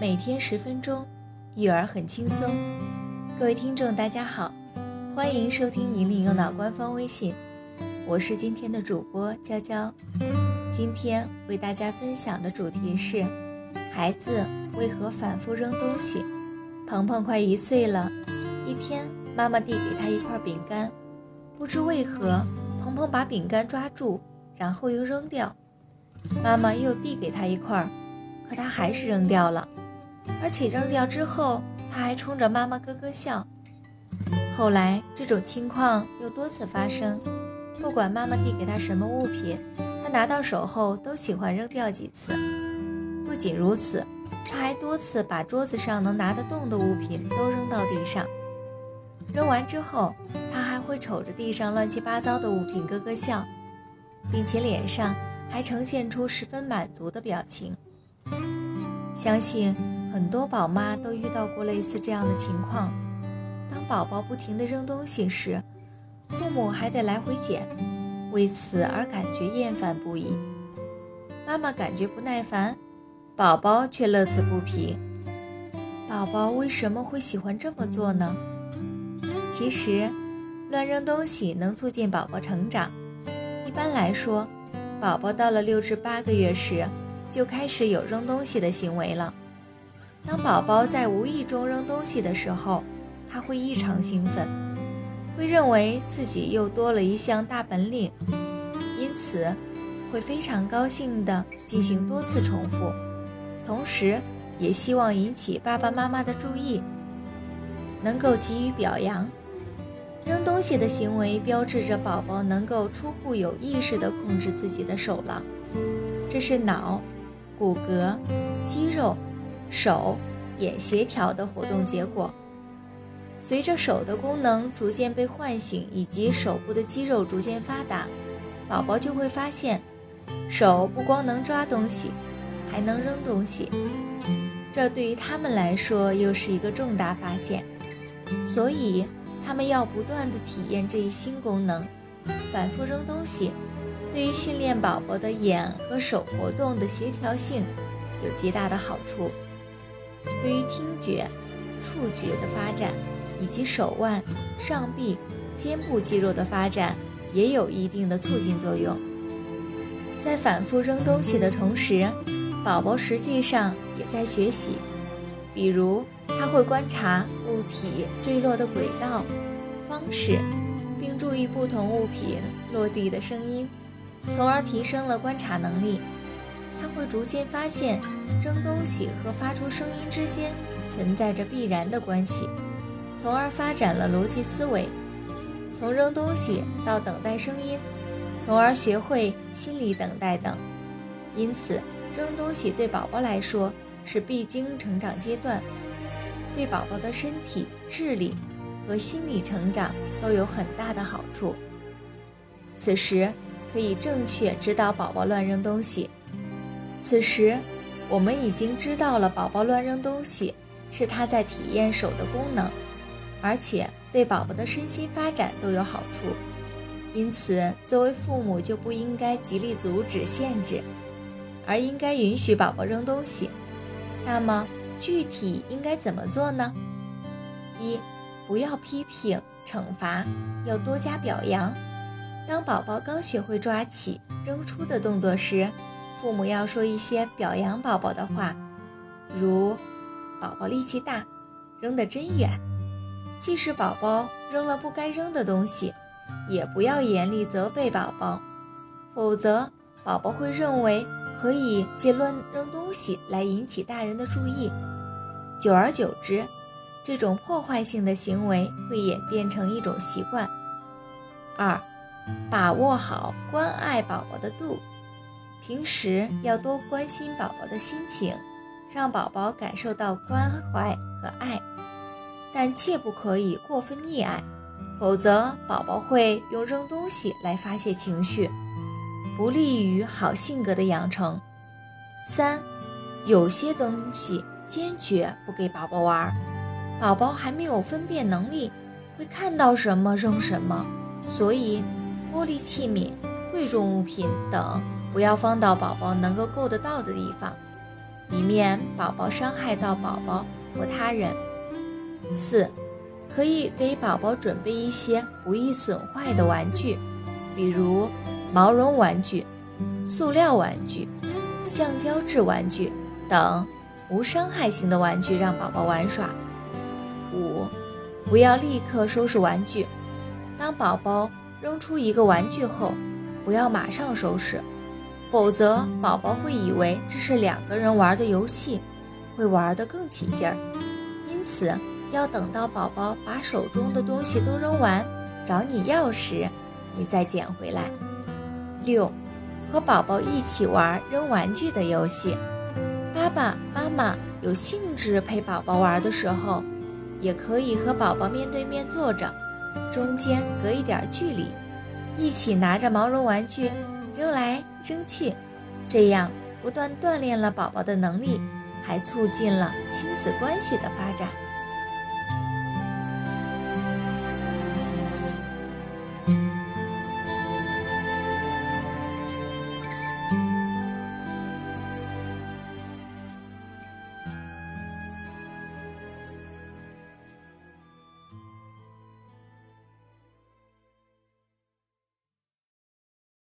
每天十分钟，育儿很轻松。各位听众，大家好，欢迎收听引领右脑官方微信，我是今天的主播娇娇。今天为大家分享的主题是：孩子为何反复扔东西？鹏鹏快一岁了，一天，妈妈递给他一块饼干，不知为何，鹏鹏把饼干抓住，然后又扔掉。妈妈又递给他一块，可他还是扔掉了，而且扔掉之后，他还冲着妈妈咯咯笑。后来这种情况又多次发生，不管妈妈递给他什么物品，他拿到手后都喜欢扔掉几次。不仅如此，他还多次把桌子上能拿得动的物品都扔到地上。扔完之后，他还会瞅着地上乱七八糟的物品咯咯笑，并且脸上。还呈现出十分满足的表情。相信很多宝妈都遇到过类似这样的情况：当宝宝不停地扔东西时，父母还得来回捡，为此而感觉厌烦不已。妈妈感觉不耐烦，宝宝却乐此不疲。宝宝为什么会喜欢这么做呢？其实，乱扔东西能促进宝宝成长。一般来说，宝宝到了六至八个月时，就开始有扔东西的行为了。当宝宝在无意中扔东西的时候，他会异常兴奋，会认为自己又多了一项大本领，因此会非常高兴地进行多次重复，同时也希望引起爸爸妈妈的注意，能够给予表扬。扔东西的行为标志着宝宝能够初步有意识地控制自己的手了，这是脑、骨骼、肌肉、手、眼协调的活动结果。随着手的功能逐渐被唤醒，以及手部的肌肉逐渐发达，宝宝就会发现，手不光能抓东西，还能扔东西。这对于他们来说又是一个重大发现，所以。他们要不断的体验这一新功能，反复扔东西，对于训练宝宝的眼和手活动的协调性有极大的好处，对于听觉、触觉的发展以及手腕、上臂、肩部肌肉的发展也有一定的促进作用。在反复扔东西的同时，宝宝实际上也在学习，比如。他会观察物体坠落的轨道、方式，并注意不同物品落地的声音，从而提升了观察能力。他会逐渐发现扔东西和发出声音之间存在着必然的关系，从而发展了逻辑思维。从扔东西到等待声音，从而学会心理等待等。因此，扔东西对宝宝来说是必经成长阶段。对宝宝的身体、智力和心理成长都有很大的好处。此时可以正确指导宝宝乱扔东西。此时，我们已经知道了宝宝乱扔东西是他在体验手的功能，而且对宝宝的身心发展都有好处。因此，作为父母就不应该极力阻止、限制，而应该允许宝宝扔东西。那么，具体应该怎么做呢？一，不要批评惩罚，要多加表扬。当宝宝刚学会抓起、扔出的动作时，父母要说一些表扬宝宝的话，如“宝宝力气大，扔得真远”。即使宝宝扔了不该扔的东西，也不要严厉责备宝宝，否则宝宝会认为可以借乱扔东西来引起大人的注意。久而久之，这种破坏性的行为会演变成一种习惯。二，把握好关爱宝宝的度，平时要多关心宝宝的心情，让宝宝感受到关怀和爱，但切不可以过分溺爱，否则宝宝会用扔东西来发泄情绪，不利于好性格的养成。三，有些东西。坚决不给宝宝玩，宝宝还没有分辨能力，会看到什么扔什么，所以玻璃器皿、贵重物品等不要放到宝宝能够够得到的地方，以免宝宝伤害到宝宝或他人。四，可以给宝宝准备一些不易损坏的玩具，比如毛绒玩具、塑料玩具、橡胶制玩具等无伤害型的玩具，让宝宝玩耍。五，不要立刻收拾玩具。当宝宝扔出一个玩具后，不要马上收拾，否则宝宝会以为这是两个人玩的游戏，会玩得更起劲儿。因此，要等到宝宝把手中的东西都扔完，找你要时，你再捡回来。六，和宝宝一起玩扔玩具的游戏。爸爸妈妈有兴致陪宝宝玩的时候。也可以和宝宝面对面坐着，中间隔一点距离，一起拿着毛绒玩具扔来扔去，这样不断锻炼了宝宝的能力，还促进了亲子关系的发展。